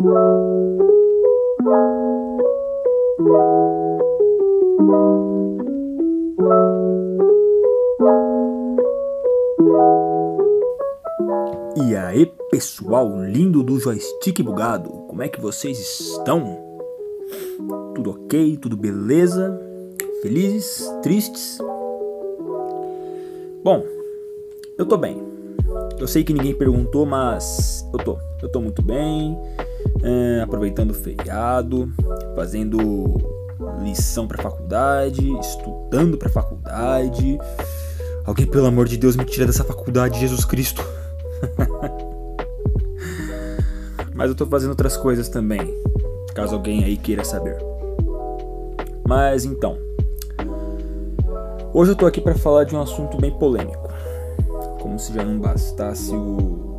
E aí, pessoal lindo do joystick bugado, como é que vocês estão? Tudo ok? Tudo beleza? Felizes? Tristes? Bom, eu tô bem. Eu sei que ninguém perguntou, mas eu tô. Eu tô muito bem, é, aproveitando o feriado, fazendo lição pra faculdade, estudando pra faculdade. Alguém, pelo amor de Deus, me tira dessa faculdade, Jesus Cristo. Mas eu tô fazendo outras coisas também, caso alguém aí queira saber. Mas então, hoje eu tô aqui para falar de um assunto bem polêmico. Como se já não bastasse o,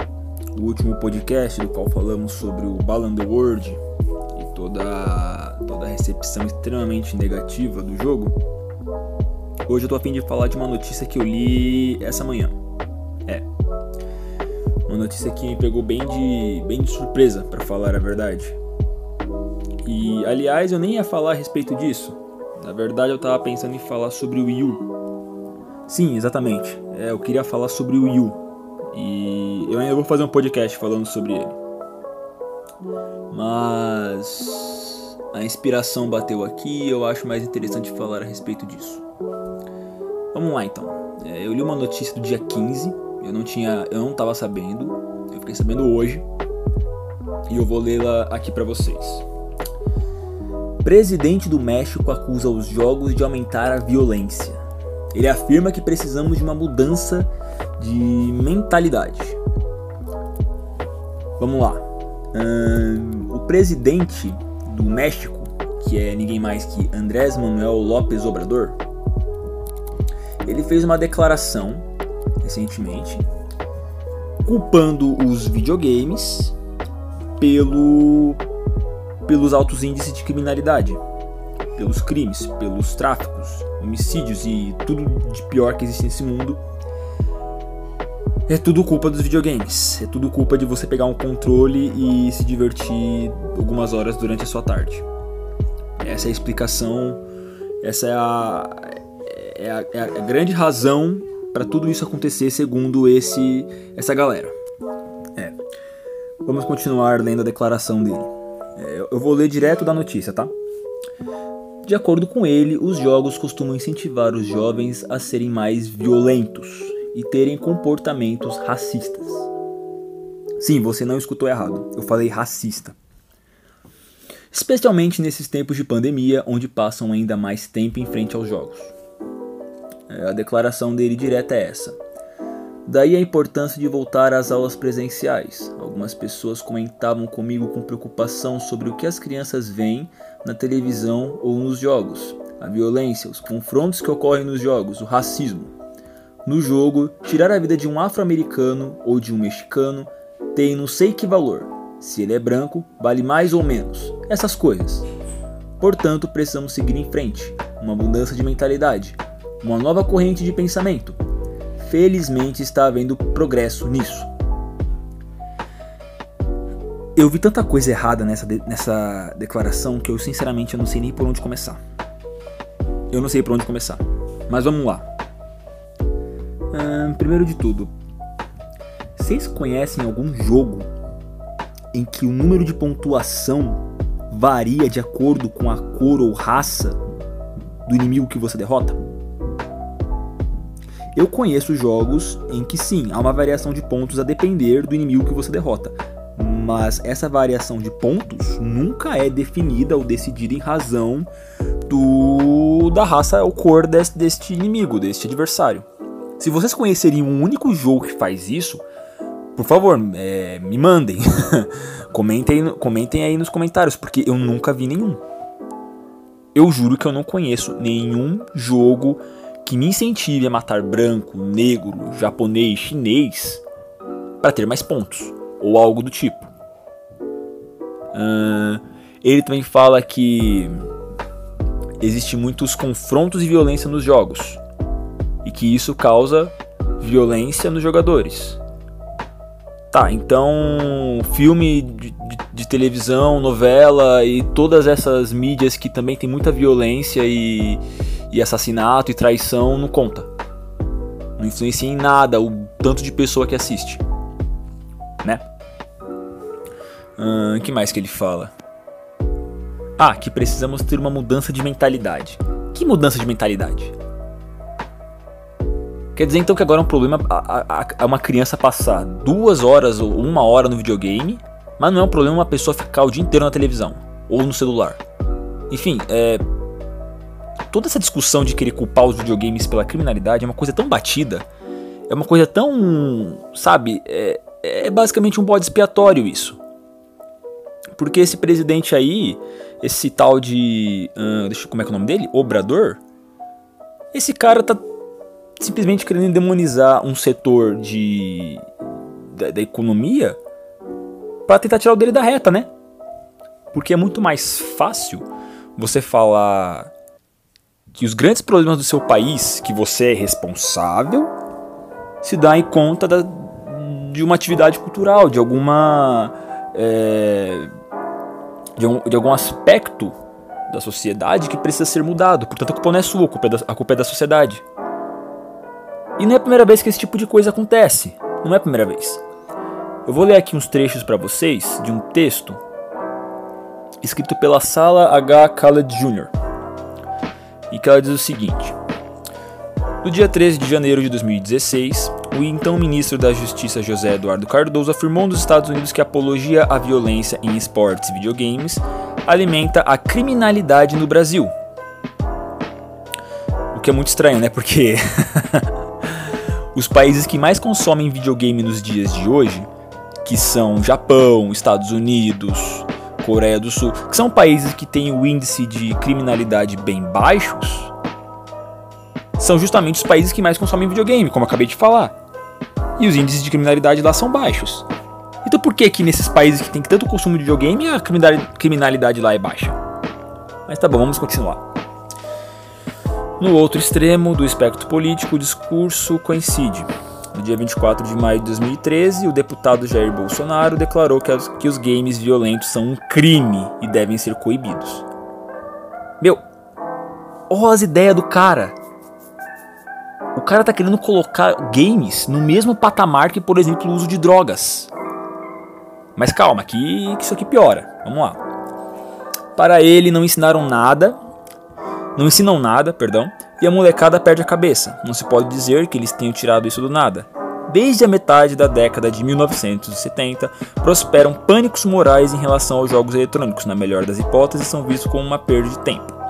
o último podcast do qual falamos sobre o the World e toda, toda a recepção extremamente negativa do jogo. Hoje eu tô a fim de falar de uma notícia que eu li essa manhã. É, uma notícia que me pegou bem de, bem de surpresa, para falar a verdade. E, aliás, eu nem ia falar a respeito disso. Na verdade, eu tava pensando em falar sobre o Wii U. Sim, exatamente. É, eu queria falar sobre o Wii U. E eu ainda vou fazer um podcast falando sobre ele. Mas a inspiração bateu aqui e eu acho mais interessante falar a respeito disso. Vamos lá então. É, eu li uma notícia do dia 15 eu não tinha, eu não tava sabendo. Eu fiquei sabendo hoje. E eu vou lê-la aqui para vocês. Presidente do México acusa os jogos de aumentar a violência. Ele afirma que precisamos de uma mudança de mentalidade. Vamos lá. o presidente do México, que é ninguém mais que Andrés Manuel López Obrador, ele fez uma declaração recentemente, culpando os videogames pelo, pelos altos índices de criminalidade, pelos crimes, pelos tráficos, homicídios e tudo de pior que existe nesse mundo. É tudo culpa dos videogames. É tudo culpa de você pegar um controle e se divertir algumas horas durante a sua tarde. Essa é a explicação, essa é a, é a, é a grande razão para tudo isso acontecer segundo esse essa galera. É. Vamos continuar lendo a declaração dele. É, eu vou ler direto da notícia, tá? De acordo com ele, os jogos costumam incentivar os jovens a serem mais violentos e terem comportamentos racistas. Sim, você não escutou errado. Eu falei racista. Especialmente nesses tempos de pandemia, onde passam ainda mais tempo em frente aos jogos. É, a declaração dele direta é essa. Daí a importância de voltar às aulas presenciais. Algumas pessoas comentavam comigo com preocupação sobre o que as crianças veem na televisão ou nos jogos. A violência, os confrontos que ocorrem nos jogos, o racismo. No jogo, tirar a vida de um afro-americano ou de um mexicano tem não sei que valor. Se ele é branco, vale mais ou menos. Essas coisas. Portanto, precisamos seguir em frente. Uma mudança de mentalidade uma nova corrente de pensamento. Felizmente está havendo progresso nisso. Eu vi tanta coisa errada nessa, de, nessa declaração que eu sinceramente eu não sei nem por onde começar. Eu não sei por onde começar. Mas vamos lá. Hum, primeiro de tudo, vocês conhecem algum jogo em que o número de pontuação varia de acordo com a cor ou raça do inimigo que você derrota? Eu conheço jogos em que sim, há uma variação de pontos a depender do inimigo que você derrota. Mas essa variação de pontos nunca é definida ou decidida em razão do da raça ou cor deste, deste inimigo, deste adversário. Se vocês conhecerem um único jogo que faz isso, por favor, é, me mandem. comentem, comentem aí nos comentários, porque eu nunca vi nenhum. Eu juro que eu não conheço nenhum jogo que me incentive a matar branco, negro, japonês, chinês para ter mais pontos, ou algo do tipo. Uh, ele também fala que existe muitos confrontos e violência nos jogos e que isso causa violência nos jogadores. Tá, então filme de, de, de televisão, novela e todas essas mídias que também tem muita violência e, e assassinato e traição não conta. Não influencia em nada o tanto de pessoa que assiste. Né? O que mais que ele fala? Ah, que precisamos ter uma mudança de mentalidade. Que mudança de mentalidade? Quer dizer então que agora é um problema a, a, a uma criança passar duas horas ou uma hora no videogame, mas não é um problema uma pessoa ficar o dia inteiro na televisão ou no celular. Enfim, é, toda essa discussão de querer culpar os videogames pela criminalidade é uma coisa tão batida, é uma coisa tão, sabe, é, é basicamente um bode expiatório isso. Porque esse presidente aí, esse tal de, uh, deixa eu, como é que é o nome dele, Obrador, esse cara tá simplesmente querendo demonizar um setor de da, da economia para tentar tirar o dele da reta, né? Porque é muito mais fácil você falar que os grandes problemas do seu país, que você é responsável, se dá em conta da, de uma atividade cultural, de alguma é, de, um, de algum aspecto da sociedade que precisa ser mudado. Portanto, a culpa não é sua, a culpa é da, a culpa é da sociedade. E não é a primeira vez que esse tipo de coisa acontece. Não é a primeira vez. Eu vou ler aqui uns trechos para vocês de um texto escrito pela Sala H. Khaled Jr. E que ela diz o seguinte: No dia 13 de janeiro de 2016, o então ministro da Justiça José Eduardo Cardoso afirmou nos Estados Unidos que a apologia à violência em esportes e videogames alimenta a criminalidade no Brasil. O que é muito estranho, né? Porque Os países que mais consomem videogame nos dias de hoje, que são Japão, Estados Unidos, Coreia do Sul, que são países que têm o índice de criminalidade bem baixos, são justamente os países que mais consomem videogame, como eu acabei de falar. E os índices de criminalidade lá são baixos. Então por que que nesses países que tem tanto consumo de videogame a criminalidade lá é baixa? Mas tá bom, vamos continuar. No outro extremo do espectro político, o discurso coincide. No dia 24 de maio de 2013, o deputado Jair Bolsonaro declarou que, as, que os games violentos são um crime e devem ser coibidos. Meu, olha as ideias do cara. O cara tá querendo colocar games no mesmo patamar que, por exemplo, o uso de drogas. Mas calma, que, que isso aqui piora. Vamos lá. Para ele, não ensinaram nada não ensinam nada, perdão, e a molecada perde a cabeça. Não se pode dizer que eles tenham tirado isso do nada. Desde a metade da década de 1970, prosperam pânicos morais em relação aos jogos eletrônicos. Na melhor das hipóteses, são vistos como uma perda de tempo.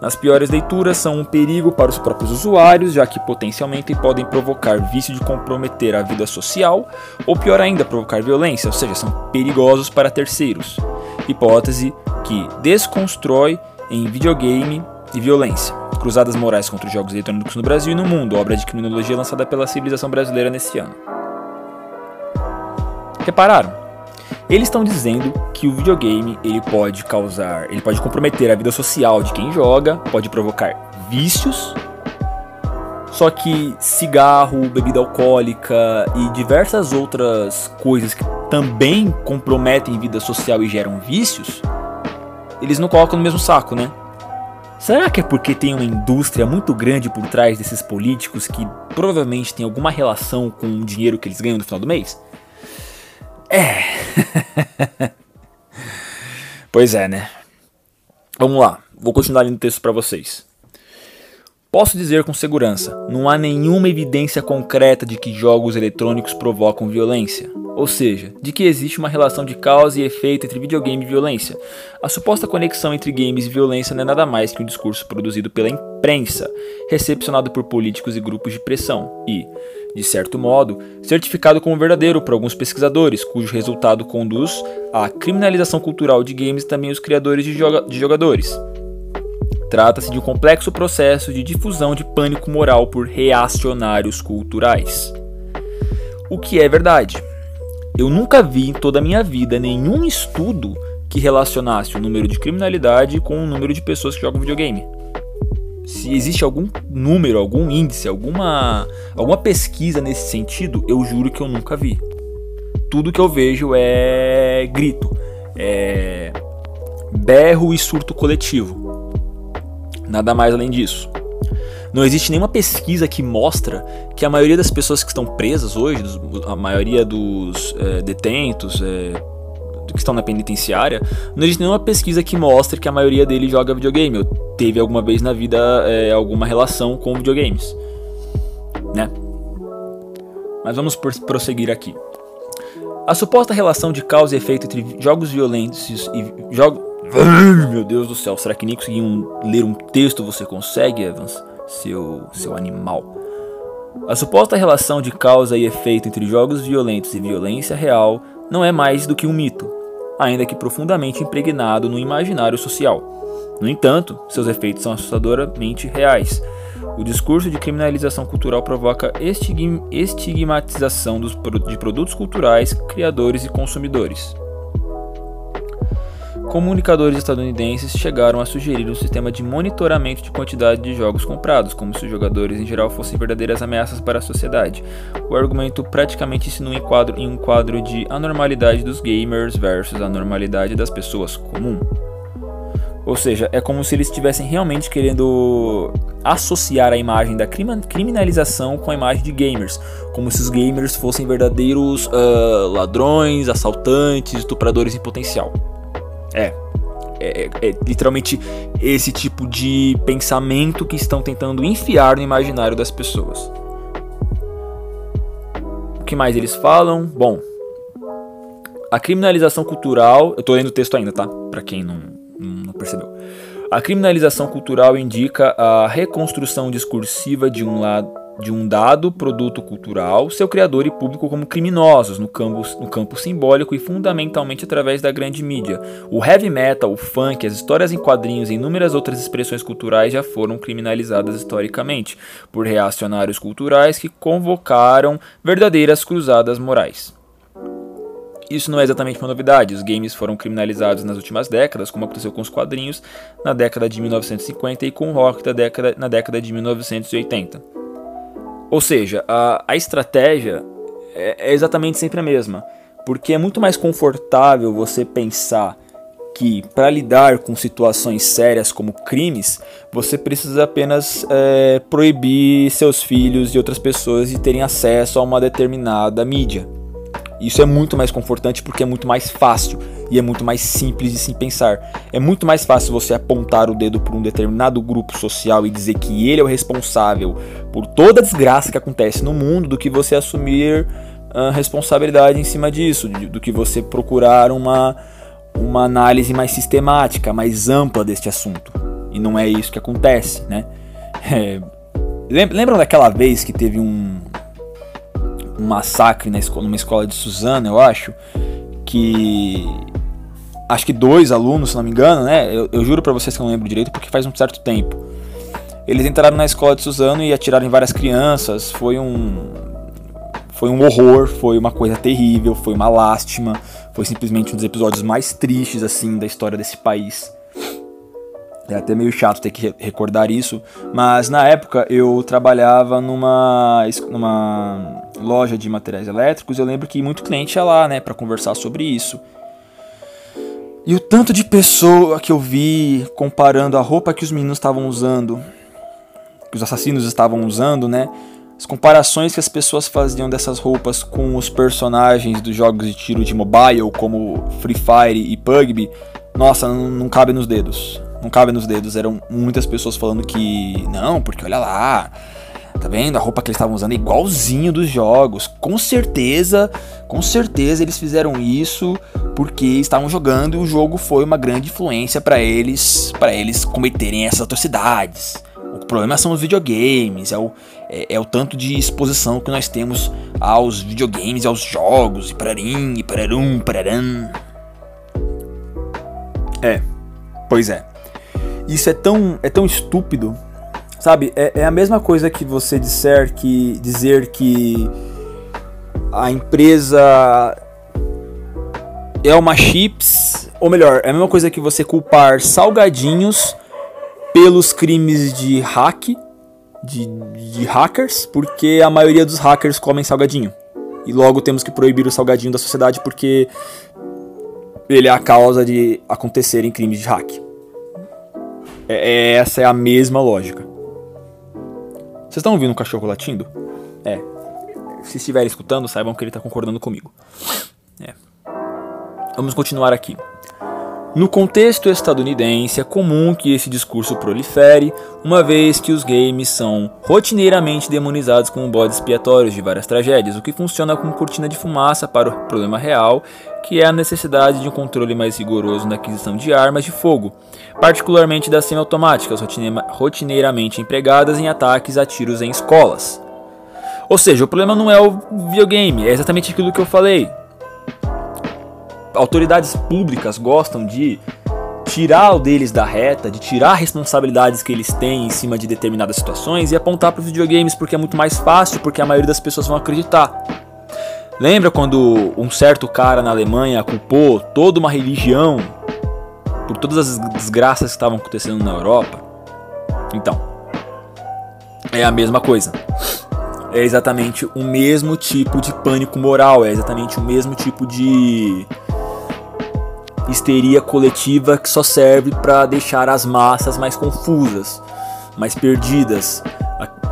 Nas piores leituras, são um perigo para os próprios usuários, já que potencialmente podem provocar vício de comprometer a vida social, ou pior ainda, provocar violência, ou seja, são perigosos para terceiros. Hipótese que desconstrói em videogame e violência. Cruzadas Morais contra os Jogos Eletrônicos no Brasil e no Mundo, obra de criminologia lançada pela civilização brasileira nesse ano. Repararam? Eles estão dizendo que o videogame ele pode causar, ele pode comprometer a vida social de quem joga, pode provocar vícios. Só que cigarro, bebida alcoólica e diversas outras coisas que também comprometem vida social e geram vícios, eles não colocam no mesmo saco, né? Será que é porque tem uma indústria muito grande por trás desses políticos que provavelmente tem alguma relação com o dinheiro que eles ganham no final do mês? É. pois é, né? Vamos lá, vou continuar lendo o texto para vocês. Posso dizer com segurança, não há nenhuma evidência concreta de que jogos eletrônicos provocam violência, ou seja, de que existe uma relação de causa e efeito entre videogame e violência. A suposta conexão entre games e violência não é nada mais que um discurso produzido pela imprensa, recepcionado por políticos e grupos de pressão, e, de certo modo, certificado como verdadeiro por alguns pesquisadores, cujo resultado conduz à criminalização cultural de games e também os criadores de, joga de jogadores. Trata-se de um complexo processo de difusão de pânico moral por reacionários culturais. O que é verdade? Eu nunca vi em toda a minha vida nenhum estudo que relacionasse o número de criminalidade com o número de pessoas que jogam videogame. Se existe algum número, algum índice, alguma, alguma pesquisa nesse sentido, eu juro que eu nunca vi. Tudo que eu vejo é grito, é berro e surto coletivo. Nada mais além disso. Não existe nenhuma pesquisa que mostra que a maioria das pessoas que estão presas hoje, a maioria dos é, detentos é, que estão na penitenciária, não existe nenhuma pesquisa que mostre que a maioria deles joga videogame ou teve alguma vez na vida é, alguma relação com videogames, né? Mas vamos prosseguir aqui. A suposta relação de causa e efeito entre jogos violentos e jogos. Meu Deus do céu, será que nem conseguir um, ler um texto você consegue, Evans? Seu, seu animal. A suposta relação de causa e efeito entre jogos violentos e violência real não é mais do que um mito, ainda que profundamente impregnado no imaginário social. No entanto, seus efeitos são assustadoramente reais o discurso de criminalização cultural provoca estigmatização de produtos culturais, criadores e consumidores. Comunicadores estadunidenses chegaram a sugerir um sistema de monitoramento de quantidade de jogos comprados, como se os jogadores em geral fossem verdadeiras ameaças para a sociedade. O argumento praticamente se em, quadro, em um quadro de anormalidade dos gamers versus a normalidade das pessoas comum. Ou seja, é como se eles estivessem realmente querendo associar a imagem da criminalização com a imagem de gamers, como se os gamers fossem verdadeiros uh, ladrões, assaltantes, estupradores em potencial. É, é, é, é, literalmente esse tipo de pensamento que estão tentando enfiar no imaginário das pessoas. O que mais eles falam? Bom, a criminalização cultural. Eu tô lendo o texto ainda, tá? Pra quem não, não percebeu. A criminalização cultural indica a reconstrução discursiva de um lado de um dado produto cultural, seu criador e público como criminosos no campo, no campo simbólico e fundamentalmente através da grande mídia. O heavy metal, o funk, as histórias em quadrinhos e inúmeras outras expressões culturais já foram criminalizadas historicamente por reacionários culturais que convocaram verdadeiras cruzadas morais. Isso não é exatamente uma novidade, os games foram criminalizados nas últimas décadas, como aconteceu com os quadrinhos na década de 1950 e com o rock da década, na década de 1980. Ou seja, a, a estratégia é, é exatamente sempre a mesma, porque é muito mais confortável você pensar que para lidar com situações sérias como crimes, você precisa apenas é, proibir seus filhos e outras pessoas de terem acesso a uma determinada mídia. Isso é muito mais confortante porque é muito mais fácil e é muito mais simples de se pensar. É muito mais fácil você apontar o dedo para um determinado grupo social e dizer que ele é o responsável por toda a desgraça que acontece no mundo do que você assumir a responsabilidade em cima disso, do que você procurar uma, uma análise mais sistemática, mais ampla deste assunto. E não é isso que acontece, né? É, lembram daquela vez que teve um, um massacre na escola, numa escola de Suzano, eu acho, que acho que dois alunos, se não me engano, né? Eu, eu juro para vocês que eu não lembro direito porque faz um certo tempo. Eles entraram na escola de Suzano e atiraram em várias crianças. Foi um foi um horror, foi uma coisa terrível, foi uma lástima, foi simplesmente um dos episódios mais tristes assim da história desse país. É até meio chato ter que recordar isso, mas na época eu trabalhava numa, numa loja de materiais elétricos. Eu lembro que muito cliente ia lá, né, para conversar sobre isso. E o tanto de pessoa que eu vi comparando a roupa que os meninos estavam usando, que os assassinos estavam usando, né? As comparações que as pessoas faziam dessas roupas com os personagens dos jogos de tiro de mobile, como Free Fire e PUBG, nossa, não, não cabe nos dedos não cabe nos dedos. Eram muitas pessoas falando que não, porque olha lá, tá vendo? A roupa que eles estavam usando é igualzinho dos jogos. Com certeza, com certeza eles fizeram isso porque estavam jogando e o jogo foi uma grande influência para eles, para eles cometerem essas atrocidades. O problema são os videogames, é o, é, é, o tanto de exposição que nós temos aos videogames, aos jogos, e pararim, e pararum, pararam. É, pois é. Isso é tão, é tão estúpido, sabe? É, é a mesma coisa que você disser que dizer que a empresa é uma chips, ou melhor, é a mesma coisa que você culpar salgadinhos pelos crimes de hack, de, de hackers, porque a maioria dos hackers comem salgadinho. E logo temos que proibir o salgadinho da sociedade porque ele é a causa de acontecerem crimes de hack. É, é, essa é a mesma lógica. Vocês estão ouvindo um cachorro latindo? É. Se estiverem escutando, saibam que ele está concordando comigo. É. Vamos continuar aqui. No contexto estadunidense, é comum que esse discurso prolifere, uma vez que os games são rotineiramente demonizados como bodes expiatórios de várias tragédias, o que funciona como cortina de fumaça para o problema real, que é a necessidade de um controle mais rigoroso na aquisição de armas de fogo, particularmente das semiautomáticas, rotineiramente empregadas em ataques a tiros em escolas. Ou seja, o problema não é o videogame, é exatamente aquilo que eu falei autoridades públicas gostam de tirar o deles da reta, de tirar responsabilidades que eles têm em cima de determinadas situações e apontar para os videogames porque é muito mais fácil, porque a maioria das pessoas vão acreditar. Lembra quando um certo cara na Alemanha culpou toda uma religião por todas as desgraças que estavam acontecendo na Europa? Então, é a mesma coisa. É exatamente o mesmo tipo de pânico moral, é exatamente o mesmo tipo de histeria coletiva que só serve para deixar as massas mais confusas, mais perdidas,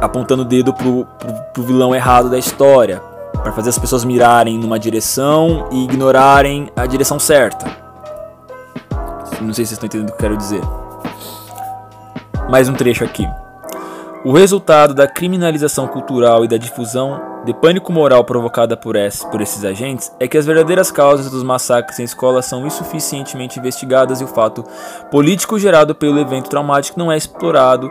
apontando o dedo pro, pro, pro vilão errado da história, para fazer as pessoas mirarem numa direção e ignorarem a direção certa. Não sei se vocês estão entendendo o que eu quero dizer. Mais um trecho aqui. O resultado da criminalização cultural e da difusão de pânico moral provocada por, por esses agentes é que as verdadeiras causas dos massacres em escolas são insuficientemente investigadas e o fato político gerado pelo evento traumático não é explorado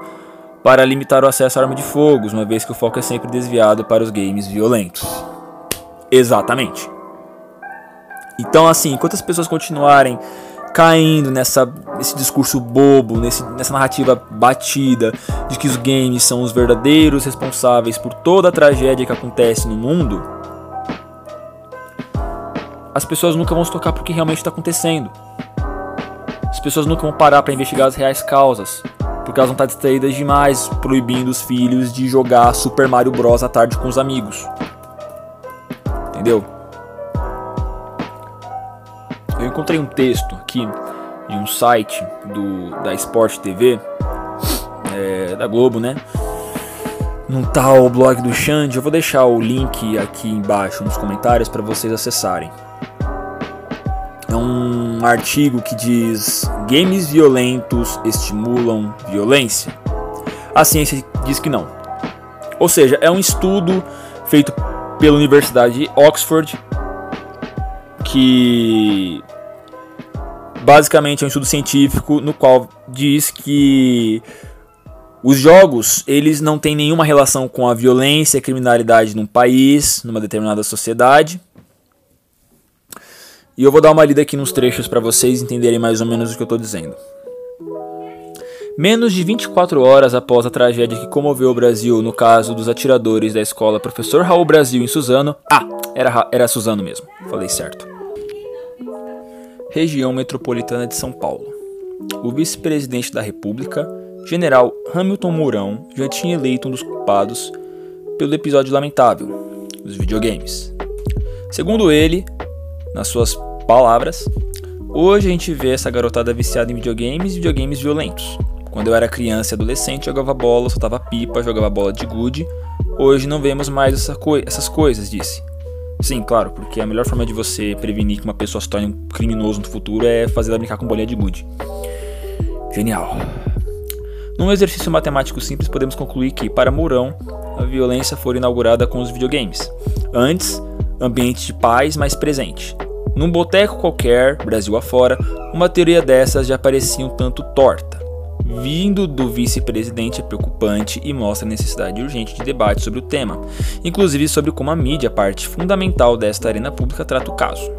para limitar o acesso à arma de fogo, uma vez que o foco é sempre desviado para os games violentos. Exatamente. Então, assim, enquanto as pessoas continuarem caindo nessa, nesse discurso bobo, nesse, nessa narrativa batida de que os games são os verdadeiros responsáveis por toda a tragédia que acontece no mundo, as pessoas nunca vão se tocar porque realmente está acontecendo. As pessoas nunca vão parar para investigar as reais causas, porque elas vão estar distraídas demais proibindo os filhos de jogar Super Mario Bros à tarde com os amigos. Entendeu? Eu encontrei um texto aqui de um site do, da Sport TV, é, da Globo, né? Num tal blog do Xande, eu vou deixar o link aqui embaixo nos comentários para vocês acessarem. É um artigo que diz: Games violentos estimulam violência. A ciência diz que não. Ou seja, é um estudo feito pela Universidade de Oxford que basicamente é um estudo científico no qual diz que os jogos eles não têm nenhuma relação com a violência e a criminalidade num país, numa determinada sociedade. E eu vou dar uma lida aqui nos trechos para vocês entenderem mais ou menos o que eu estou dizendo. Menos de 24 horas após a tragédia que comoveu o Brasil no caso dos atiradores da escola Professor Raul Brasil em Suzano. Ah, era, era Suzano mesmo, falei certo região metropolitana de São Paulo. O vice-presidente da República, general Hamilton Mourão, já tinha eleito um dos culpados pelo episódio lamentável, os videogames. Segundo ele, nas suas palavras, hoje a gente vê essa garotada viciada em videogames e videogames violentos. Quando eu era criança e adolescente, jogava bola, soltava pipa, jogava bola de gude. Hoje não vemos mais essa co essas coisas, disse. Sim, claro, porque a melhor forma de você prevenir que uma pessoa se torne um criminoso no futuro é fazer ela brincar com bolinha de gude. Genial. Num exercício matemático simples, podemos concluir que, para Mourão, a violência foi inaugurada com os videogames. Antes, ambiente de paz mais presente. Num boteco qualquer, Brasil afora, uma teoria dessas já parecia um tanto torta vindo do vice-presidente é preocupante e mostra a necessidade urgente de debate sobre o tema, inclusive sobre como a mídia, parte fundamental desta arena pública, trata o caso.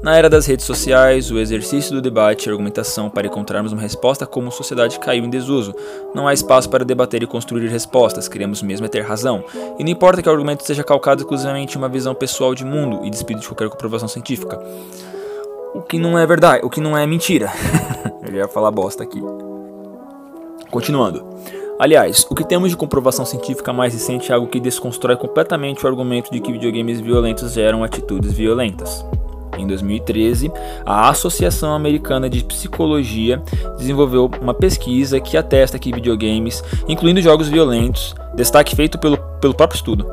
Na era das redes sociais, o exercício do debate e argumentação para encontrarmos uma resposta como sociedade caiu em desuso. Não há espaço para debater e construir respostas, queremos mesmo é ter razão. E não importa que o argumento seja calcado exclusivamente em uma visão pessoal de mundo e despido de qualquer comprovação científica. O que não é verdade, o que não é mentira. Eu ia falar bosta aqui. Continuando. Aliás, o que temos de comprovação científica mais recente é algo que desconstrói completamente o argumento de que videogames violentos geram atitudes violentas. Em 2013, a Associação Americana de Psicologia desenvolveu uma pesquisa que atesta que videogames, incluindo jogos violentos, destaque feito pelo, pelo próprio estudo,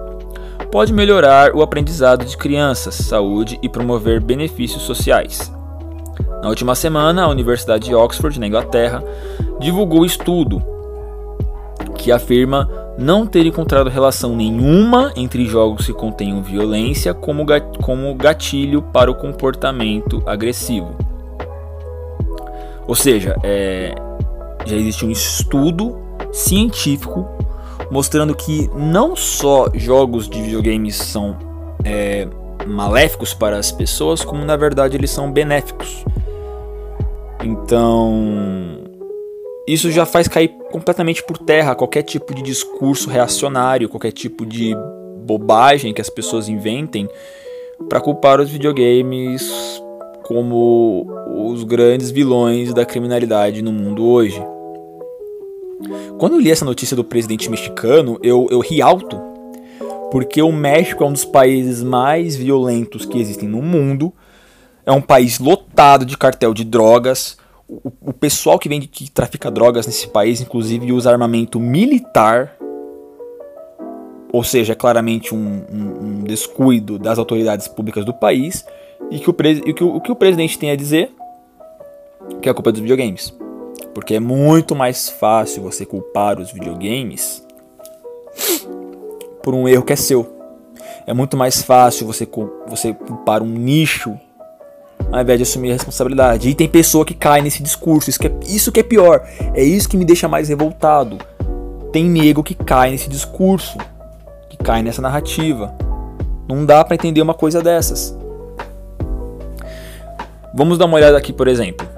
pode melhorar o aprendizado de crianças, saúde e promover benefícios sociais. Na última semana, a Universidade de Oxford, na Inglaterra, divulgou estudo que afirma não ter encontrado relação nenhuma entre jogos que contenham violência como gatilho para o comportamento agressivo. Ou seja, é, já existe um estudo científico mostrando que não só jogos de videogames são é, maléficos para as pessoas, como na verdade eles são benéficos. Então, isso já faz cair completamente por terra qualquer tipo de discurso reacionário, qualquer tipo de bobagem que as pessoas inventem para culpar os videogames como os grandes vilões da criminalidade no mundo hoje. Quando eu li essa notícia do presidente mexicano, eu, eu ri alto, porque o México é um dos países mais violentos que existem no mundo. É um país lotado de cartel de drogas. O, o pessoal que vende que trafica drogas nesse país, inclusive, usa armamento militar. Ou seja, é claramente um, um, um descuido das autoridades públicas do país. E que o, e que o, o que o presidente tem a dizer que é a culpa dos videogames. Porque é muito mais fácil você culpar os videogames por um erro que é seu. É muito mais fácil você, você culpar um nicho ao invés de assumir a responsabilidade. E tem pessoa que cai nesse discurso. Isso que, é, isso que é pior. É isso que me deixa mais revoltado. Tem nego que cai nesse discurso. Que cai nessa narrativa. Não dá para entender uma coisa dessas. Vamos dar uma olhada aqui, por exemplo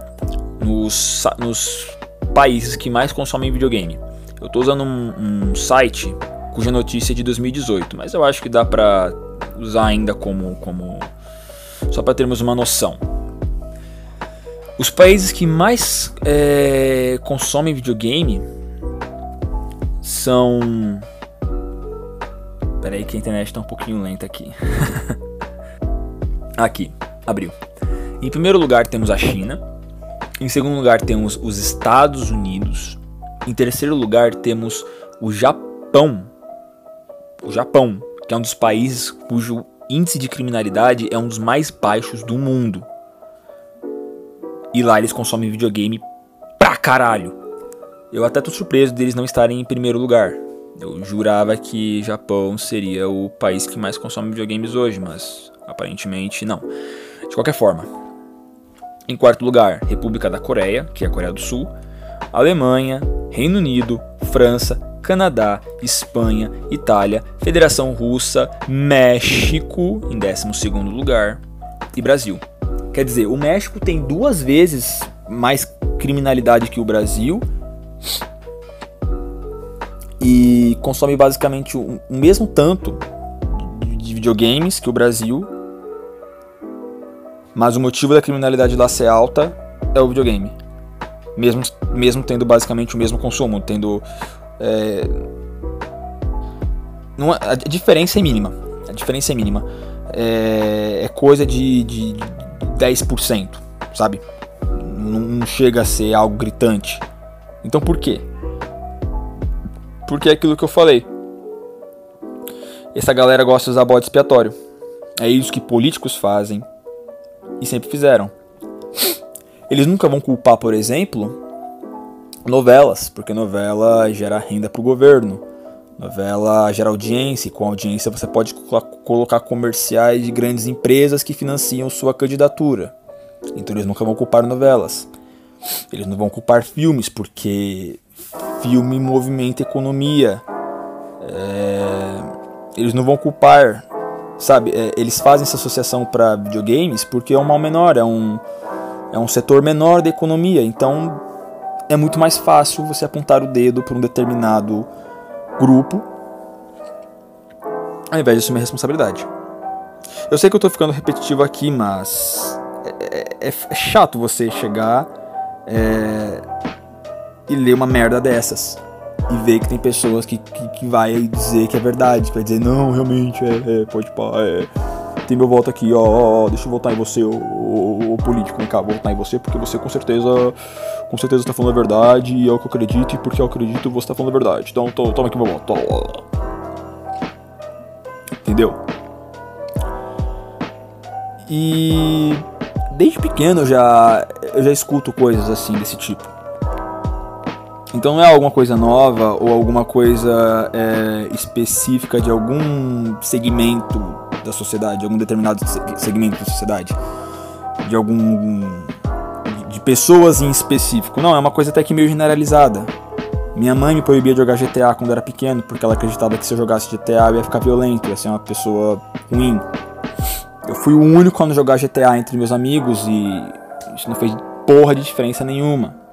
nos, nos países que mais consomem videogame. Eu estou usando um, um, site cuja notícia é de 2018, mas eu acho que dá para usar ainda como, como só para termos uma noção. Os países que mais é, consomem videogame são. Peraí que a internet está um pouquinho lenta aqui. aqui, abriu. Em primeiro lugar temos a China, em segundo lugar, temos os Estados Unidos. Em terceiro lugar, temos o Japão. O Japão, que é um dos países cujo índice de criminalidade é um dos mais baixos do mundo. E lá eles consomem videogame pra caralho. Eu até tô surpreso deles não estarem em primeiro lugar. Eu jurava que Japão seria o país que mais consome videogames hoje, mas aparentemente não. De qualquer forma, em quarto lugar, República da Coreia, que é a Coreia do Sul, Alemanha, Reino Unido, França, Canadá, Espanha, Itália, Federação Russa, México em 12 lugar e Brasil. Quer dizer, o México tem duas vezes mais criminalidade que o Brasil e consome basicamente o mesmo tanto de videogames que o Brasil mas o motivo da criminalidade lá ser alta é o videogame. Mesmo, mesmo tendo basicamente o mesmo consumo, tendo. É, não, a diferença é mínima. A diferença é mínima. É, é coisa de, de 10%, sabe? Não, não chega a ser algo gritante. Então por quê? Porque é aquilo que eu falei. Essa galera gosta de usar bode expiatório. É isso que políticos fazem, e sempre fizeram. Eles nunca vão culpar, por exemplo, novelas, porque novela gera renda para o governo. Novela gera audiência, e com audiência você pode colocar comerciais de grandes empresas que financiam sua candidatura. Então eles nunca vão culpar novelas. Eles não vão culpar filmes, porque filme movimenta economia. É... Eles não vão culpar Sabe, é, eles fazem essa associação para videogames porque é um mal menor, é um, é um setor menor da economia. Então é muito mais fácil você apontar o dedo para um determinado grupo ao invés de assumir a responsabilidade. Eu sei que eu estou ficando repetitivo aqui, mas é, é, é chato você chegar é, e ler uma merda dessas e ver que tem pessoas que, que, que vai dizer que é verdade, que vai dizer, não, realmente, é, é pode pá, é, tem meu voto aqui, ó, ó, ó deixa eu votar em você, o, político, vem cá, vou votar em você porque você com certeza, com certeza está falando a verdade e é o que eu acredito e porque eu acredito você está falando a verdade. Então tô, toma aqui meu voto. Entendeu? E desde pequeno eu já eu já escuto coisas assim desse tipo. Então não é alguma coisa nova ou alguma coisa é, específica de algum segmento da sociedade, algum determinado segmento da sociedade, de algum de pessoas em específico. Não, é uma coisa até que meio generalizada. Minha mãe me proibia de jogar GTA quando era pequeno, porque ela acreditava que se eu jogasse GTA eu ia ficar violento, ia ser uma pessoa ruim. Eu fui o único a não jogar GTA entre meus amigos e isso não fez porra de diferença nenhuma.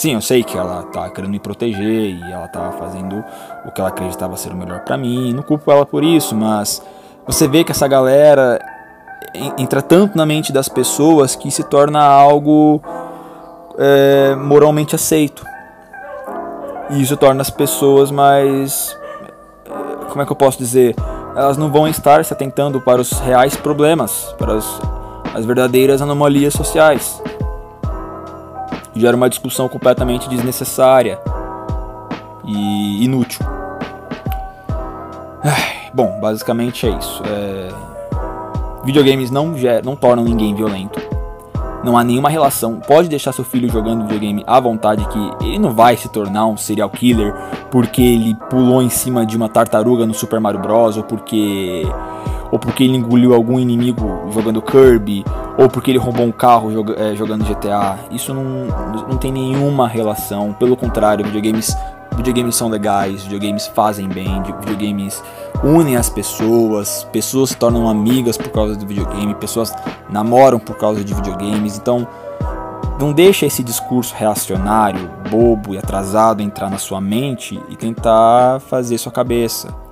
Sim, eu sei que ela tá querendo me proteger e ela tá fazendo o que ela acreditava ser o melhor para mim. Não culpo ela por isso, mas você vê que essa galera entra tanto na mente das pessoas que se torna algo é, moralmente aceito. E isso torna as pessoas mais. É, como é que eu posso dizer? Elas não vão estar se atentando para os reais problemas, para as, as verdadeiras anomalias sociais gera uma discussão completamente desnecessária e inútil. Bom, basicamente é isso. É... Videogames não, não tornam ninguém violento. Não há nenhuma relação. Pode deixar seu filho jogando videogame à vontade, que ele não vai se tornar um serial killer porque ele pulou em cima de uma tartaruga no Super Mario Bros. ou porque ou porque ele engoliu algum inimigo jogando Kirby, ou porque ele roubou um carro é, jogando GTA. Isso não, não tem nenhuma relação. Pelo contrário, videogames, videogames são legais, videogames fazem bem, videogames unem as pessoas, pessoas se tornam amigas por causa do videogame, pessoas namoram por causa de videogames. Então, não deixa esse discurso reacionário, bobo e atrasado entrar na sua mente e tentar fazer sua cabeça.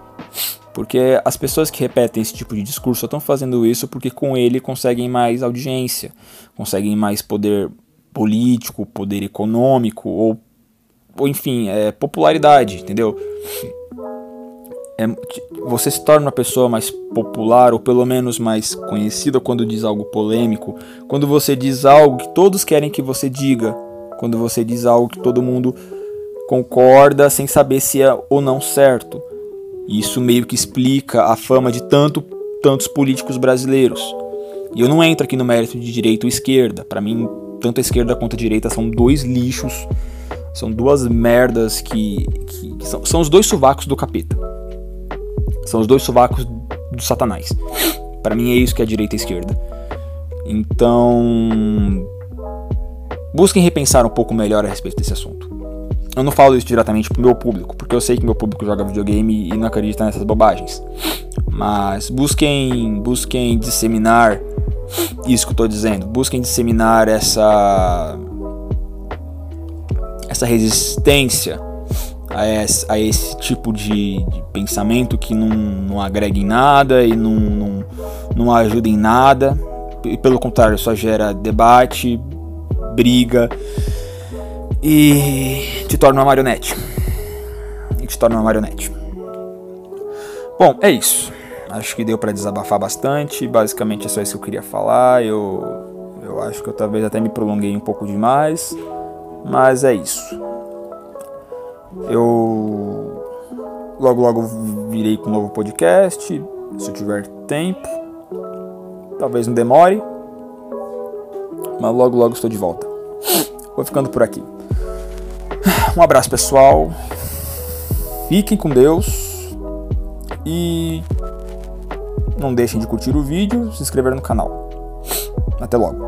Porque as pessoas que repetem esse tipo de discurso estão fazendo isso porque com ele conseguem mais audiência, conseguem mais poder político, poder econômico ou, ou enfim, é, popularidade, entendeu? É, você se torna uma pessoa mais popular ou pelo menos mais conhecida quando diz algo polêmico, quando você diz algo que todos querem que você diga, quando você diz algo que todo mundo concorda sem saber se é ou não certo. Isso meio que explica a fama de tanto, tantos políticos brasileiros. E eu não entro aqui no mérito de direita ou esquerda. Para mim, tanto a esquerda quanto a direita são dois lixos, são duas merdas que, que, que são, são os dois sovacos do capeta. São os dois sovacos do satanás. Para mim é isso que é direita e esquerda. Então, busquem repensar um pouco melhor a respeito desse assunto. Eu não falo isso diretamente pro meu público, porque eu sei que meu público joga videogame e não acredita nessas bobagens. Mas busquem, busquem disseminar isso que eu tô dizendo. Busquem disseminar essa essa resistência a esse, a esse tipo de, de, pensamento que não, não agrega em nada e não, não, não ajuda em nada. E pelo contrário, só gera debate, briga e te torna uma marionete. E te torna uma marionete. Bom, é isso. Acho que deu para desabafar bastante. Basicamente é só isso que eu queria falar. Eu, eu acho que eu talvez até me prolonguei um pouco demais. Mas é isso. Eu logo logo virei com um novo podcast. Se eu tiver tempo. Talvez não demore. Mas logo logo estou de volta. Vou ficando por aqui. Um abraço, pessoal. Fiquem com Deus. E não deixem de curtir o vídeo, se inscrever no canal. Até logo.